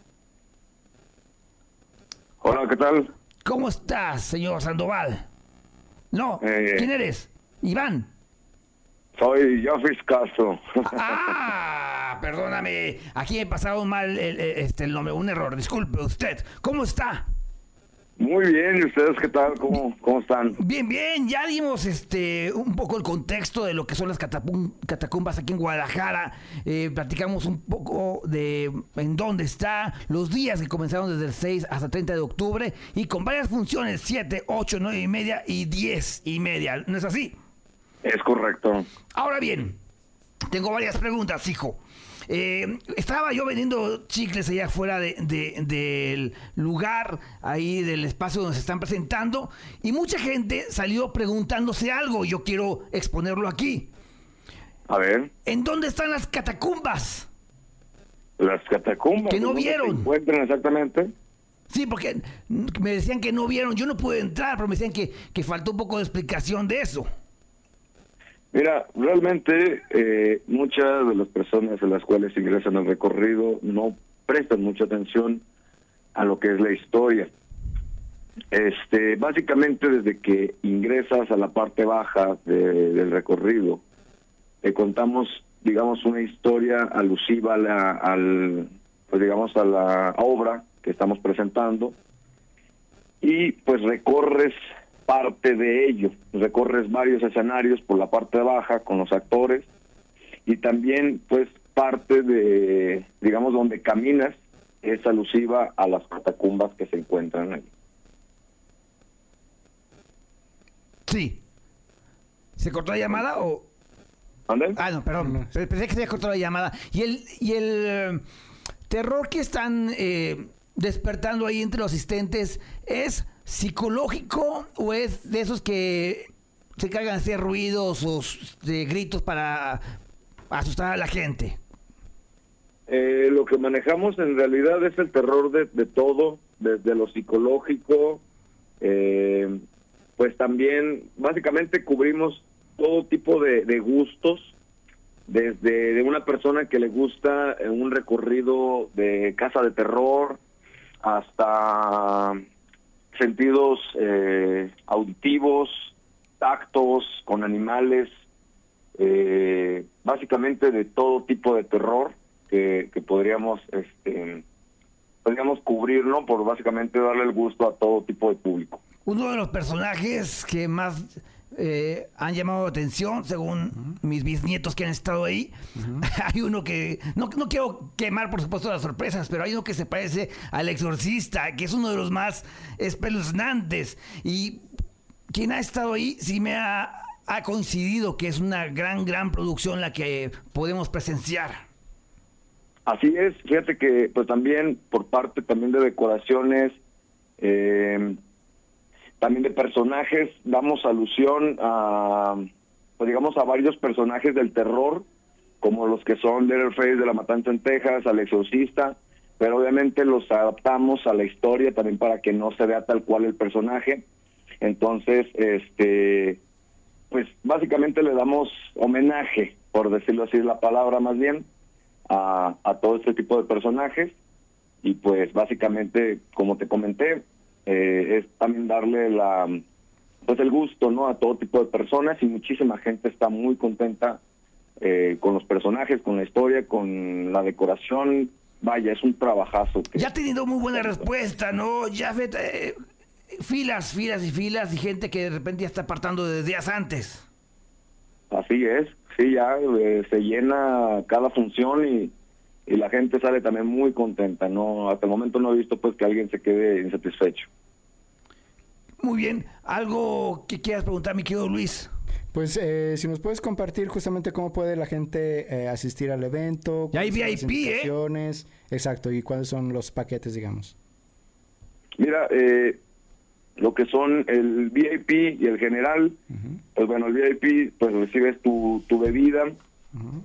Speaker 14: Hola, ¿qué tal?
Speaker 5: ¿Cómo estás, señor Sandoval? No,
Speaker 14: Eh.
Speaker 5: ¿quién eres? Iván.
Speaker 14: Soy Jofis Castro.
Speaker 5: Ah, perdóname. Aquí he pasado mal el, el- este, el nombre, un error. Disculpe usted. ¿Cómo está?
Speaker 14: Muy bien, ¿y ustedes qué tal? ¿Cómo, cómo están?
Speaker 5: Bien, bien, ya dimos este un poco el contexto de lo que son las catacumbas aquí en Guadalajara. Eh, platicamos un poco de en dónde está, los días que comenzaron desde el 6 hasta 30 de octubre y con varias funciones, 7, 8, 9 y media y 10 y media. ¿No es así?
Speaker 14: Es correcto.
Speaker 5: Ahora bien, tengo varias preguntas, hijo. Eh, estaba yo vendiendo chicles allá afuera de- de- del lugar, ahí del espacio donde se están presentando, y mucha gente salió preguntándose algo. Yo quiero exponerlo aquí.
Speaker 14: A ver,
Speaker 5: ¿En dónde están las catacumbas?
Speaker 14: las catacumbas.
Speaker 5: Que no
Speaker 14: ¿dónde
Speaker 5: vieron.
Speaker 14: Se encuentran exactamente.
Speaker 5: Sí, porque me decían que no vieron. Yo no pude entrar, pero me decían que, que faltó un poco de explicación de eso.
Speaker 14: Mira, realmente eh, muchas de las personas en las cuales ingresan al recorrido no prestan mucha atención a lo que es la historia. Este, básicamente desde que ingresas a la parte baja de- del recorrido, te contamos, digamos, una historia alusiva a la, al, pues digamos, a la obra que estamos presentando y pues recorres parte de ello, recorres varios escenarios por la parte baja con los actores y también pues parte de, digamos, donde caminas es alusiva a las catacumbas que se encuentran ahí.
Speaker 5: Sí. ¿Se cortó la llamada o...? Ah, no, perdón. Pe- Pensé que se había cortado la llamada. Y el, y el eh, terror que están eh, despertando ahí entre los asistentes es psicológico o es de esos que se cargan de hacer ruidos o de gritos para asustar a la gente.
Speaker 14: Eh, lo que manejamos en realidad es el terror de, de todo, desde lo psicológico, eh, pues también básicamente cubrimos todo tipo de, de gustos, desde de una persona que le gusta eh, un recorrido de casa de terror hasta sentidos eh, auditivos, tactos con animales, eh, básicamente de todo tipo de terror que, podríamos este podríamos cubrir, ¿no? Por básicamente darle el gusto a todo tipo de público.
Speaker 5: Uno de los personajes que más eh, han llamado la atención, según mis bisnietos que han estado ahí, *laughs* hay uno que, no, no quiero quemar por supuesto las sorpresas, pero hay uno que se parece al exorcista, que es uno de los más espeluznantes. Y quien ha estado ahí sí me ha, ha coincidido que es una gran, gran producción la que podemos presenciar.
Speaker 14: Así es, fíjate que pues también por parte también de decoraciones, eh, también de personajes, damos alusión a, pues digamos, a varios personajes del terror, como los que son Leatherface de la Matanza en Texas, al Exorcista, pero obviamente los adaptamos a la historia también para que no se vea tal cual el personaje. Entonces, este, pues básicamente le damos homenaje, por decirlo así la palabra más bien, a, a todo este tipo de personajes y pues básicamente como te comenté eh, es también darle la pues el gusto no a todo tipo de personas y muchísima gente está muy contenta eh, con los personajes con la historia con la decoración vaya es un trabajazo que
Speaker 5: Ya ha tenido muy buena respuesta, ¿no? Ya eh, filas, filas y filas y gente que de repente ya está apartando desde días antes.
Speaker 14: Así es, sí, ya eh, se llena cada función y, y la gente sale también muy contenta, ¿no? Hasta el momento no he visto pues que alguien se quede insatisfecho.
Speaker 5: Muy bien. ¿Algo que quieras preguntar, mi querido Luis?
Speaker 10: Pues eh, si nos puedes compartir justamente cómo puede la gente eh, asistir al evento.
Speaker 5: Ya hay
Speaker 10: cuáles son las
Speaker 5: VIP, ¿eh?
Speaker 10: Exacto, y cuáles son los paquetes, digamos.
Speaker 14: Mira, eh, lo que son el VIP y el general, pues bueno, el VIP pues recibes tu, tu bebida,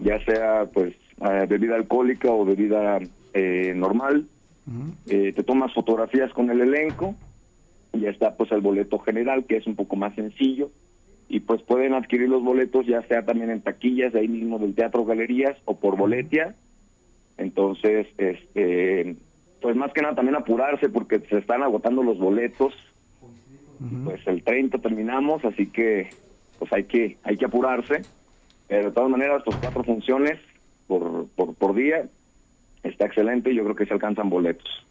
Speaker 14: ya sea pues eh, bebida alcohólica o bebida eh, normal, Eh, te tomas fotografías con el elenco ya está pues el boleto general que es un poco más sencillo. Y pues pueden adquirir los boletos ya sea también en taquillas ahí mismo del teatro galerías o por boletia. Entonces este pues más que nada también apurarse porque se están agotando los boletos. Pues el 30 terminamos así que pues hay que hay que apurarse. Pero de todas maneras pues cuatro funciones por, por, por día. Está excelente y yo creo que se alcanzan boletos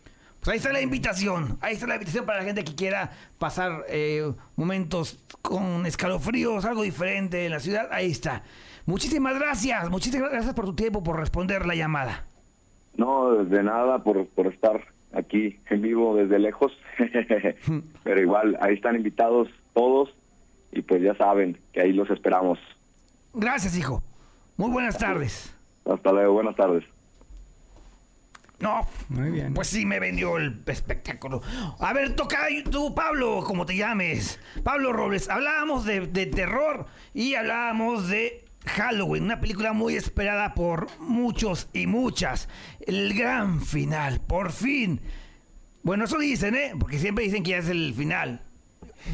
Speaker 5: Pues ahí está la invitación. Ahí está la invitación para la gente que quiera pasar eh, momentos con escalofríos, algo diferente en la ciudad. Ahí está. Muchísimas gracias. Muchísimas gracias por tu tiempo, por responder la llamada.
Speaker 14: No, de nada por, por estar aquí en vivo desde lejos. *laughs* Pero igual, ahí están invitados todos y pues ya saben que ahí los esperamos.
Speaker 5: Gracias, hijo. Muy buenas tardes.
Speaker 14: Hasta luego, buenas tardes.
Speaker 5: No.
Speaker 10: Muy bien.
Speaker 5: Pues sí me vendió el espectáculo. A ver, toca tú, Pablo, como te llames. Pablo Robles. Hablábamos de, de terror y hablábamos de Halloween, una película muy esperada por muchos y muchas. El gran final, por fin. Bueno, eso dicen, ¿eh? Porque siempre dicen que ya es el final.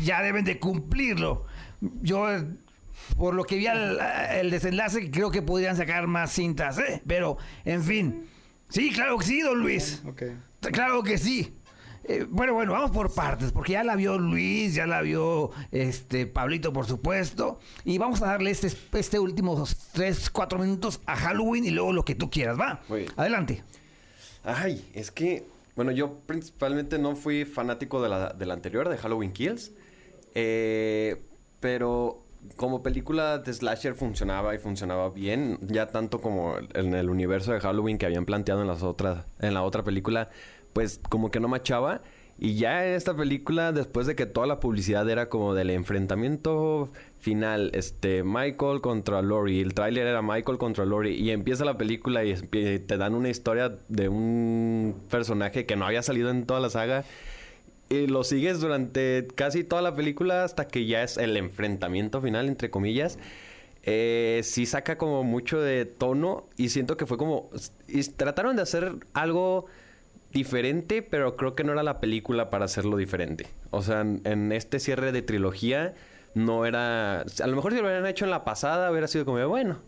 Speaker 5: Ya deben de cumplirlo. Yo, por lo que vi al- el desenlace, creo que podrían sacar más cintas, ¿eh? Pero, en fin. Sí, claro que sí, don Luis. Claro que sí. Eh, bueno, bueno, vamos por partes, porque ya la vio Luis, ya la vio este Pablito, por supuesto. Y vamos a darle este, este últimos 3, 4 minutos a Halloween y luego lo que tú quieras, ¿va? Adelante.
Speaker 13: Ay, es que, bueno, yo principalmente no fui fanático de la, de la anterior, de Halloween Kills. Eh, pero como película de slasher funcionaba y funcionaba bien, ya tanto como en el universo de Halloween que habían planteado en las otras, en la otra película, pues como que no machaba. Y ya en esta película, después de que toda la publicidad era como del enfrentamiento final, este, Michael contra Lori, el tráiler era Michael contra Lori, y empieza la película y te dan una historia de un personaje que no había salido en toda la saga, y lo sigues durante casi toda la película hasta que ya es el enfrentamiento final, entre comillas. Eh, sí saca como mucho de tono y siento que fue como... trataron de hacer algo diferente, pero creo que no era la película para hacerlo diferente. O sea, en este cierre de trilogía no era... A lo mejor si lo hubieran hecho en la pasada hubiera sido como, bueno,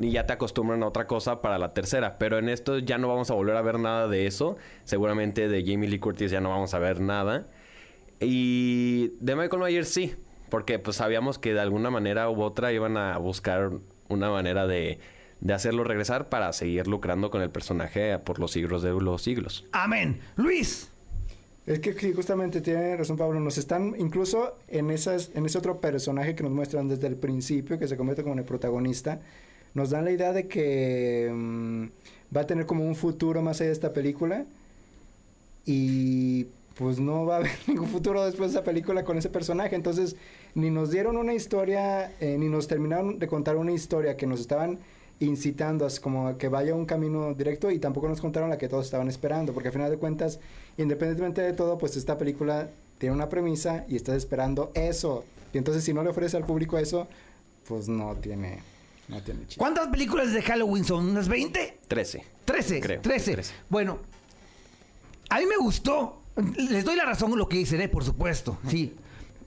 Speaker 13: Y ya te acostumbran a otra cosa para la tercera. Pero en esto ya no vamos a volver a ver nada de eso. Seguramente de Jamie Lee Curtis ya no vamos a ver nada. Y de Michael Myers sí. Porque pues sabíamos que de alguna manera u otra iban a buscar una manera de, de hacerlo regresar para seguir lucrando con el personaje por los siglos de los siglos.
Speaker 5: Amén. Luis.
Speaker 6: Es que sí, justamente tiene razón Pablo, nos están incluso en esas en ese otro personaje que nos muestran desde el principio que se convierte como el protagonista, nos dan la idea de que mm, va a tener como un futuro más allá de esta película y pues no va a haber *laughs* ningún futuro después de esa película con ese personaje, entonces ni nos dieron una historia, eh, ni nos terminaron de contar una historia que nos estaban incitando a como a que vaya un camino directo y tampoco nos contaron la que todos estaban esperando, porque al final de cuentas, independientemente de todo, pues esta película tiene una premisa y estás esperando eso. Y entonces si no le ofrece al público eso, pues no tiene, no tiene chiste.
Speaker 5: ¿Cuántas películas de Halloween son? ¿Unas 20?
Speaker 13: 13.
Speaker 5: 13.
Speaker 13: Creo,
Speaker 5: 13.
Speaker 13: 13.
Speaker 5: Bueno, a mí me gustó. Les doy la razón en lo que dicen, ¿eh? por supuesto. Sí.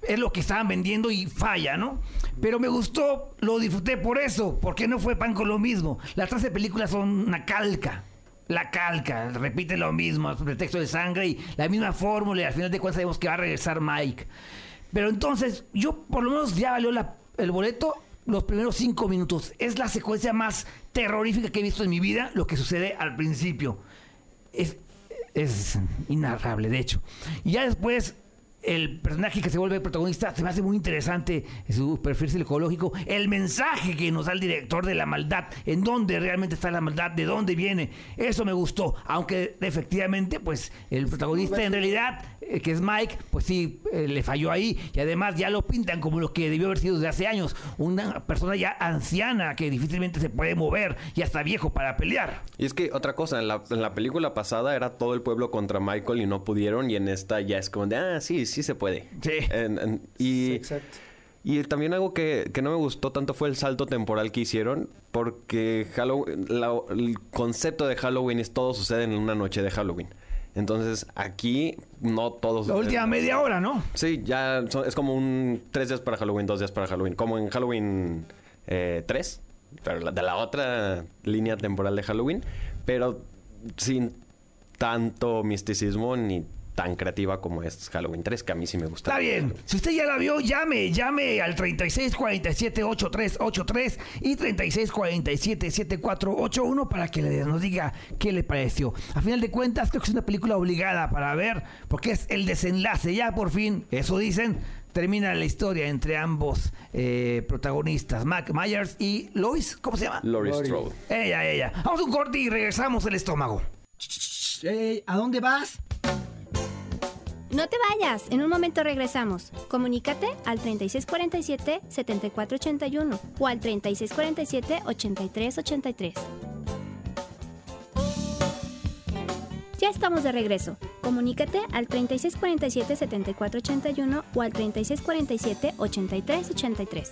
Speaker 5: Es lo que estaban vendiendo y falla, ¿no? Pero me gustó, lo disfruté por eso, porque no fue pan con lo mismo. Las 13 películas son una calca. La calca, repite lo mismo, pretexto de sangre y la misma fórmula y al final de cuentas sabemos que va a regresar Mike. Pero entonces, yo por lo menos ya valió el boleto los primeros cinco minutos. Es la secuencia más terrorífica que he visto en mi vida, lo que sucede al principio. Es, es inarrable, de hecho. Y ya después, el personaje que se vuelve protagonista se me hace muy interesante su perfil psicológico. El mensaje que nos da el director de la maldad, en dónde realmente está la maldad, de dónde viene. Eso me gustó. Aunque efectivamente, pues el protagonista en realidad, eh, que es Mike, pues sí, eh, le falló ahí. Y además ya lo pintan como lo que debió haber sido desde hace años. Una persona ya anciana que difícilmente se puede mover y hasta viejo para pelear.
Speaker 13: Y es que otra cosa, en la, en la película pasada era todo el pueblo contra Michael y no pudieron, y en esta ya es como de, ah, sí, sí se puede.
Speaker 5: Sí.
Speaker 13: En- en- y, y también algo que, que no me gustó tanto fue el salto temporal que hicieron, porque Halloween, la- el concepto de Halloween es todo sucede en una noche de Halloween. Entonces aquí no todos...
Speaker 5: La última media hora, ¿no?
Speaker 13: Sí, ya son- es como un tres días para Halloween, dos días para Halloween. Como en Halloween eh, 3, pero la- de la otra línea temporal de Halloween, pero sin tanto misticismo ni tan creativa como es Halloween 3, que a mí sí me gusta.
Speaker 5: Está bien. Si usted ya la vio, llame, llame al 3647-8383 y 3647-7481 para que le- nos diga qué le pareció. A final de cuentas, creo que es una película obligada para ver, porque es el desenlace. Ya por fin, eso dicen, termina la historia entre ambos eh, protagonistas, Mac Myers y Lois. ¿Cómo se llama?
Speaker 13: Laurie Strode.
Speaker 5: Ella, ella. Vamos a un corte y regresamos al estómago.
Speaker 2: ¿A dónde vas?
Speaker 8: No te vayas, en un momento regresamos. Comunícate al 3647-7481 o al 3647-8383. Ya estamos de regreso. Comunícate al 3647-7481 o al 3647-8383.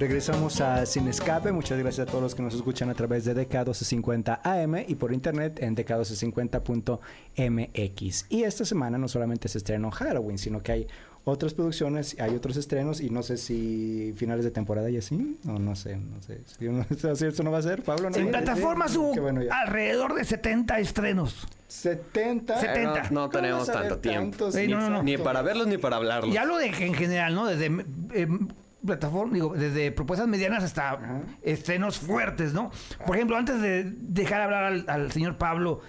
Speaker 10: Regresamos a Sin Escape. Muchas gracias a todos los que nos escuchan a través de DK1250 AM y por internet en DK1250.mx. Y esta semana no solamente se estrenó Halloween, sino que hay otras producciones, hay otros estrenos y no sé si finales de temporada y así, o no sé, no sé. Si uno- *laughs* si ¿Eso no va a ser, Pablo? ¿no?
Speaker 5: En plataformas hubo
Speaker 10: bueno, ya.
Speaker 5: alrededor de 70 estrenos.
Speaker 6: 70.
Speaker 5: 70.
Speaker 13: Eh, No, no tenemos
Speaker 6: ¿Cómo
Speaker 13: tanto tiempo.
Speaker 6: tantos?
Speaker 5: No, no, no.
Speaker 13: Ni para verlos ni para hablarlos.
Speaker 5: Y hablo de en general, ¿no? Desde eh, plataformas, digo, desde propuestas medianas hasta estrenos fuertes, ¿no? Por ejemplo, antes de dejar hablar al, al señor Pablo,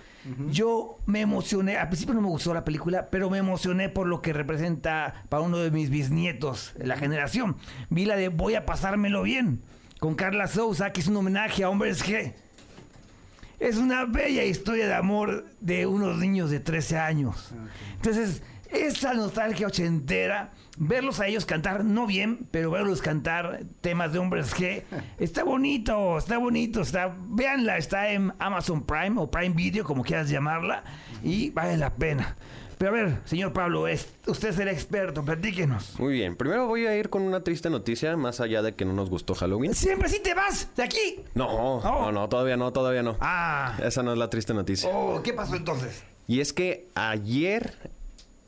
Speaker 5: yo me emocioné, al principio no me gustó la película, pero me emocioné por lo que representa para uno de mis bisnietos, la generación. Vi la de Voy a pasármelo bien, con Carla Souza, que es un homenaje a Hombres G. Es una bella historia de amor de unos niños de 13 años. Entonces, esa nostalgia ochentera, verlos a ellos cantar, no bien, pero verlos cantar temas de hombres G, está bonito, está bonito, está, véanla, está en Amazon Prime o Prime Video, como quieras llamarla, y vale la pena. Pero a ver, señor Pablo, es- usted es el experto, platíquenos.
Speaker 13: Muy bien. Primero voy a ir con una triste noticia, más allá de que no nos gustó Halloween.
Speaker 5: Siempre sí te vas de aquí.
Speaker 13: No, no, no, todavía no, todavía no.
Speaker 5: Ah.
Speaker 13: Esa no es la triste noticia.
Speaker 5: Oh, ¿qué pasó entonces?
Speaker 13: Y es que ayer,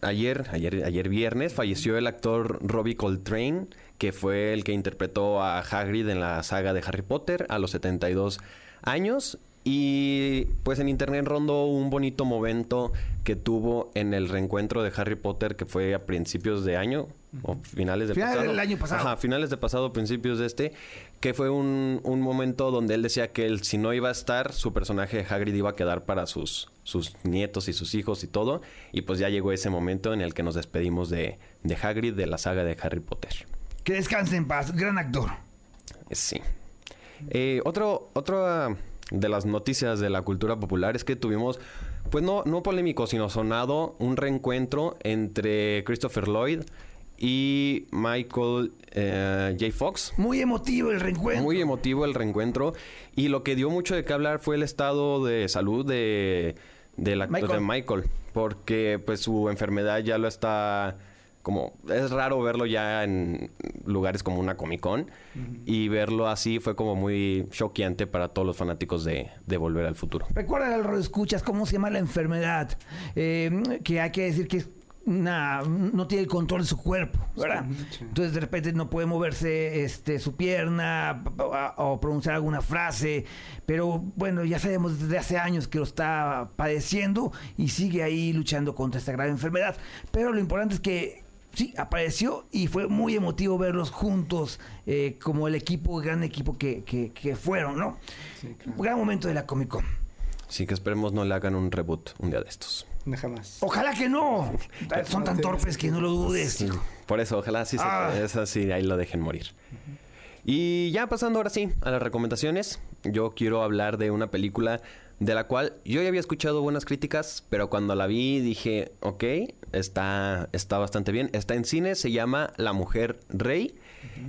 Speaker 13: ayer, ayer, ayer viernes falleció el actor Robbie Coltrane, que fue el que interpretó a Hagrid en la saga de Harry Potter a los 72 años. Y pues en internet rondó un bonito momento que tuvo en el reencuentro de Harry Potter que fue a principios de año o finales de
Speaker 5: Finales
Speaker 13: pasado.
Speaker 5: del año pasado.
Speaker 13: Ajá, finales de pasado, principios de este, que fue un, un momento donde él decía que él, si no iba a estar, su personaje de Hagrid iba a quedar para sus, sus nietos y sus hijos y todo. Y pues ya llegó ese momento en el que nos despedimos de, de Hagrid de la saga de Harry Potter.
Speaker 5: Que descanse en paz, gran actor.
Speaker 13: Sí. Eh, otro, otra de las noticias de la cultura popular es que tuvimos, pues no, no polémico, sino sonado, un reencuentro entre Christopher Lloyd y Michael eh, J. Fox.
Speaker 5: Muy emotivo el reencuentro.
Speaker 13: Muy emotivo el reencuentro. Y lo que dio mucho de qué hablar fue el estado de salud de, del actor
Speaker 5: Michael.
Speaker 13: de Michael. Porque pues su enfermedad ya lo está como... Es raro verlo ya en lugares como una Comic Con. Y verlo así fue como muy choqueante para todos los fanáticos de, de Volver al Futuro.
Speaker 5: Recuerda al escuchas cómo se llama la enfermedad. Eh, que hay que decir que es una, no tiene el control de su cuerpo, ¿verdad? Entonces de repente no puede moverse este, su pierna o, o pronunciar alguna frase. Pero bueno, ya sabemos desde hace años que lo está padeciendo y sigue ahí luchando contra esta grave enfermedad. Pero lo importante es que sí, apareció y fue muy emotivo verlos juntos eh, como el equipo, gran equipo que, que- que fueron, ¿no? Gran momento de la Comic Con.
Speaker 13: Así que esperemos no le hagan un reboot un día de estos.
Speaker 6: Jamás.
Speaker 5: Ojalá que no. *laughs* Son tan torpes que no lo dudes.
Speaker 13: Sí, Por eso, ojalá sí se
Speaker 5: Ah.
Speaker 13: es así, ahí lo dejen morir. Y ya pasando ahora sí a las recomendaciones, yo quiero hablar de una película de la cual yo ya había escuchado buenas críticas, pero cuando la vi dije, ok, está, está bastante bien. Está en cine, se llama La Mujer Rey.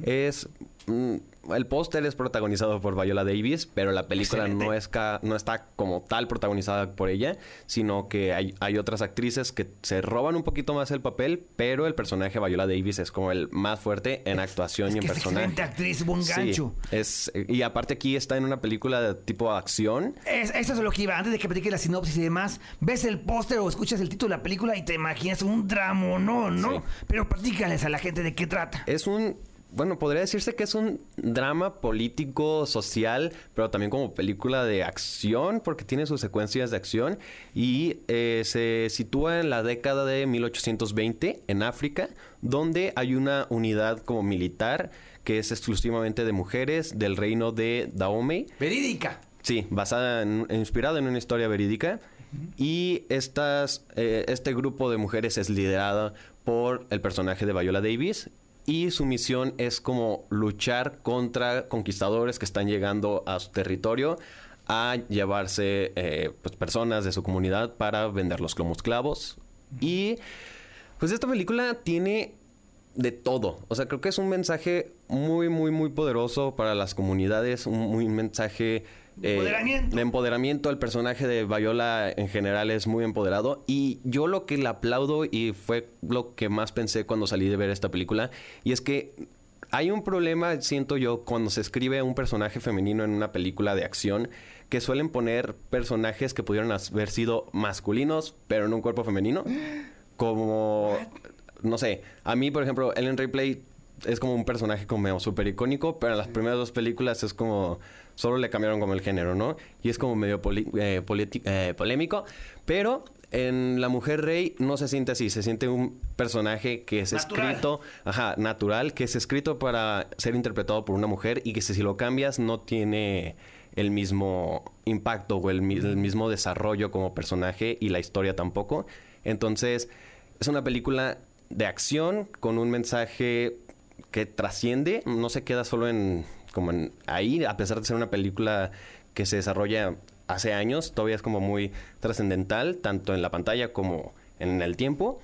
Speaker 13: Es... mm, el póster es protagonizado por Viola Davis, pero la película
Speaker 5: Excelente.
Speaker 13: no, es ca- no está como tal protagonizada por ella, sino que hay, hay otras actrices que se roban un poquito más el papel, pero el personaje de Viola Davis es como el más fuerte en actuación y en
Speaker 5: que es
Speaker 13: personaje.
Speaker 5: excelente actriz, buen
Speaker 13: Sí,
Speaker 5: gancho.
Speaker 13: es, y aparte aquí está en una película de tipo acción.
Speaker 5: Es, eso es lo que iba. Antes de que platique la sinopsis y demás, ves el póster o escuchas el título de la película y te imaginas un drama, no, no.
Speaker 13: Sí.
Speaker 5: Pero platícales a la gente de qué trata.
Speaker 13: Es un bueno, podría decirse que es un drama político, social, pero también como película de acción, porque tiene sus secuencias de acción y eh, se sitúa en la década de 1820 en África, donde hay una unidad como militar que es exclusivamente de mujeres del reino de Dahomey.
Speaker 5: Verídica.
Speaker 13: Sí, basada en, inspirada en una historia verídica. Y estas, eh, este grupo de mujeres es liderada por el personaje de Viola Davis. Y su misión es como luchar contra conquistadores que están llegando a su territorio a llevarse eh, pues, personas de su comunidad para venderlos como esclavos. Y pues esta película tiene de todo. O sea, creo que es un mensaje muy, muy, muy poderoso para las comunidades, un muy mensaje
Speaker 5: Empoderamiento.
Speaker 13: de empoderamiento. El personaje de Viola en general es muy empoderado. Y yo lo que le aplaudo y fue lo que más pensé cuando salí de ver esta película, y es que hay un problema, siento yo, cuando se escribe un personaje femenino en una película de acción, que suelen poner personajes que pudieron haber sido masculinos, pero en un cuerpo femenino. *gasps* Como, no sé, a mí, por ejemplo, Ellen Ripley es como un personaje como súper icónico, pero en las primeras dos películas es como, solo le cambiaron como el género, ¿no? Y es como medio poli- eh, eh, polémico, pero en La Mujer Rey no se siente así, se siente un personaje que es
Speaker 5: Natural.
Speaker 13: escrito, ajá, natural, que es escrito para ser interpretado por una mujer y que si lo cambias no tiene el mismo impacto o el, el mismo desarrollo como personaje y la historia tampoco. Entonces, es una película de acción con un mensaje que trasciende, no se queda solo en como ahí, a pesar de ser una película que se desarrolla hace años, todavía es como muy trascendental, tanto en la pantalla como en el tiempo.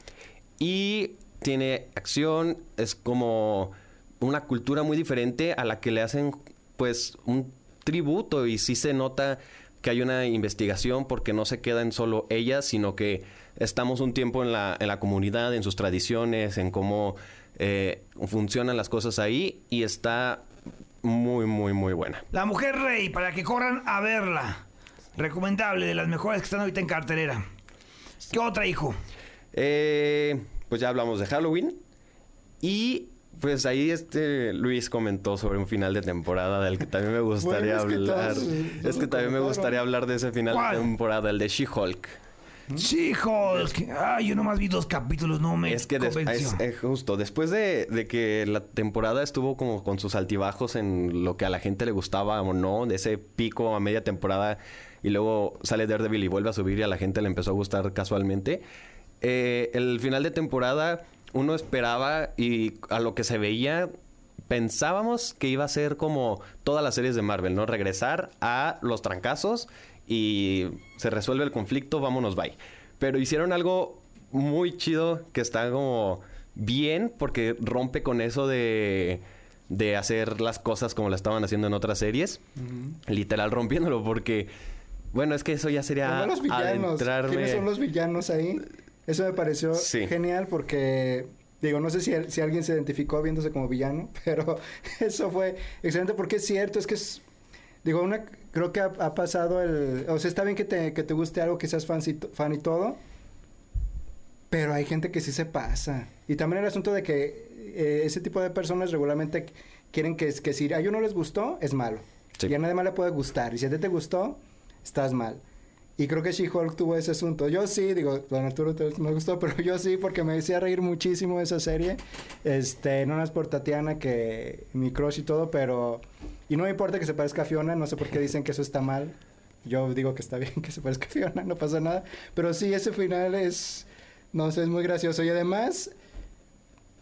Speaker 13: Y tiene acción, es como una cultura muy diferente a la que le hacen pues un tributo y sí se nota que hay una investigación porque no se queda en solo ellas, sino que estamos un tiempo en la, en la comunidad, en sus tradiciones, en cómo eh, funcionan las cosas ahí y está muy, muy, muy buena.
Speaker 5: La Mujer Rey, para que corran a verla. Recomendable, de las mejores que están ahorita en cartelera. ¿Qué otra, hijo?
Speaker 13: Eh, pues ya hablamos de Halloween. Y pues ahí este Luis comentó sobre un final de temporada del que también me gustaría
Speaker 10: Bueno, es que
Speaker 13: hablar.
Speaker 10: todos, eh,
Speaker 13: es que
Speaker 10: lo
Speaker 13: también me gustaría hablar de ese final
Speaker 5: ¿Cuál?
Speaker 13: de temporada, el de She-Hulk.
Speaker 5: She-Hulk. Ay, yo nomás vi dos capítulos, no me
Speaker 13: Es que des-
Speaker 5: convenció.
Speaker 13: es, es justo, después de, de que la temporada estuvo como con sus altibajos en lo que a la gente le gustaba o no, de ese pico a media temporada y luego sale Daredevil y vuelve a subir y a la gente le empezó a gustar casualmente. eh, el final de temporada uno esperaba y a lo que se veía pensábamos que iba a ser como todas las series de Marvel, ¿no? Regresar a los trancazos y se resuelve el conflicto, vámonos, bye. Pero hicieron algo muy chido que está como bien porque rompe con eso de, de hacer las cosas como la estaban haciendo en otras series. Literal rompiéndolo porque, bueno, es que eso ya sería
Speaker 10: los
Speaker 13: adentrarme-
Speaker 10: ¿Quiénes son los villanos ahí? Eso me pareció
Speaker 13: Sí.
Speaker 10: genial porque, digo, no sé si, si alguien se identificó viéndose como villano, *laughs* pero eso fue excelente porque es cierto, es que es, digo, una, creo que ha, ha pasado el, o sea, está bien que te, que te guste algo, que seas fan, y to- fan y todo, pero hay gente que sí se pasa. Y también el asunto de que eh, ese tipo de personas regularmente quieren que, que si a ellos no les gustó, es malo. Y a nadie más le puede gustar. Y si a ti te gustó, estás mal. Y creo que She-Hulk tuvo ese asunto. Yo sí, digo, Don Arturo me gustó, pero yo sí, porque me decía reír muchísimo esa serie. Este, no es por Tatiana, que mi crush y todo, pero... Y no me importa que se parezca a Fiona, no sé por qué dicen que eso está mal. Yo digo que está bien que se parezca a Fiona, no pasa nada. Pero sí, ese final es... No sé, es muy gracioso. Y además,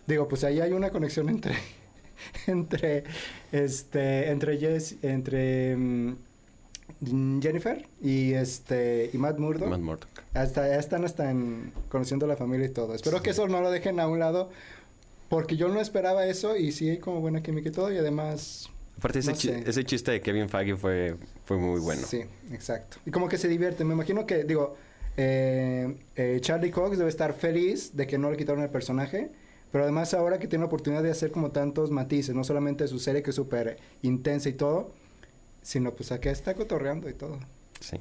Speaker 10: digo, pues ahí hay una conexión entre... *laughs* entre... Este... Entre Jess... Entre... mm, Jennifer y este y Matt Murdock.
Speaker 13: Matt Murdock.
Speaker 10: Hasta ya están hasta en conociendo la familia y todo. Espero que eso no lo dejen a un lado porque yo no esperaba eso y sí hay como buena química y todo y además
Speaker 13: Aparte, ese,
Speaker 10: no
Speaker 13: chi-
Speaker 10: sé.
Speaker 13: ese chiste de Kevin Feige fue, fue muy bueno.
Speaker 10: Sí, exacto. Y como que se divierte. Me imagino que, digo, eh, eh, Charlie Cox debe estar feliz de que no le quitaron el personaje. Pero además ahora que tiene la oportunidad de hacer como tantos matices, no solamente su serie que es súper intensa y todo, sino pues acá está cotorreando y todo.
Speaker 13: Sí.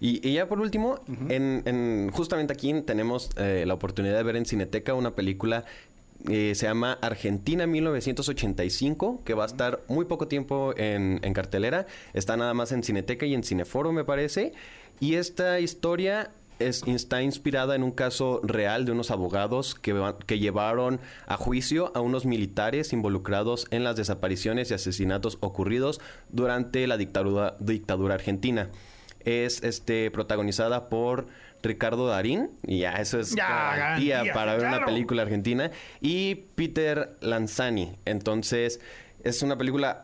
Speaker 13: Y, y ya por último, en, en- justamente aquí tenemos eh, la oportunidad de ver en Cineteca una película eh, se llama Argentina 1985, que va a estar muy poco tiempo en, en cartelera. Está nada más en Cineteca y en Cineforo, me parece. Y esta historia es, está inspirada en un caso real de unos abogados que, que llevaron a juicio a unos militares involucrados en las desapariciones y asesinatos ocurridos durante la dictadura, dictadura argentina. Es este, protagonizada por Ricardo Darín, y ya eso es
Speaker 5: Ya,
Speaker 13: garantía
Speaker 5: garantía,
Speaker 13: para ver una película argentina, y Peter Lanzani. Entonces, es una película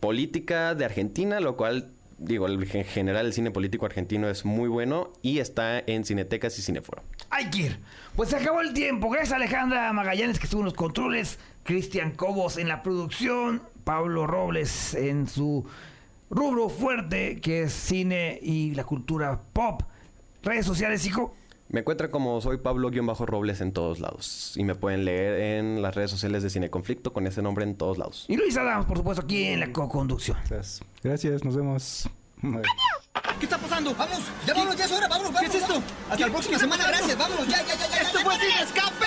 Speaker 13: política de Argentina, lo cual, digo, el- en general el cine político argentino es muy bueno y está en Cinetecas y Cineforo.
Speaker 5: Hay que ir. Pues se acabó el tiempo. Gracias Alejandra Magallanes que estuvo en los controles, Cristian Cobos en la producción, Pablo Robles en su rubro fuerte que es cine y la cultura pop. Redes sociales, hijo.
Speaker 13: Me encuentran como soy Pablo-Robles en todos lados. Y me pueden leer en las redes sociales de Cine Conflicto con ese nombre en todos lados.
Speaker 5: Y Luis Adams, por supuesto, aquí en la co-conducción.
Speaker 10: Gracias, nos vemos.
Speaker 2: ¿Qué está pasando? ¡Vamos! ¡Ya vámonos! ¡Ya es hora! ¡Vámonos! vámonos ¿Qué es esto? Hasta la próxima semana, gracias. ¡Vámonos! ¡Ya, ya, ya! ya ¡Esto fue Sin Escape!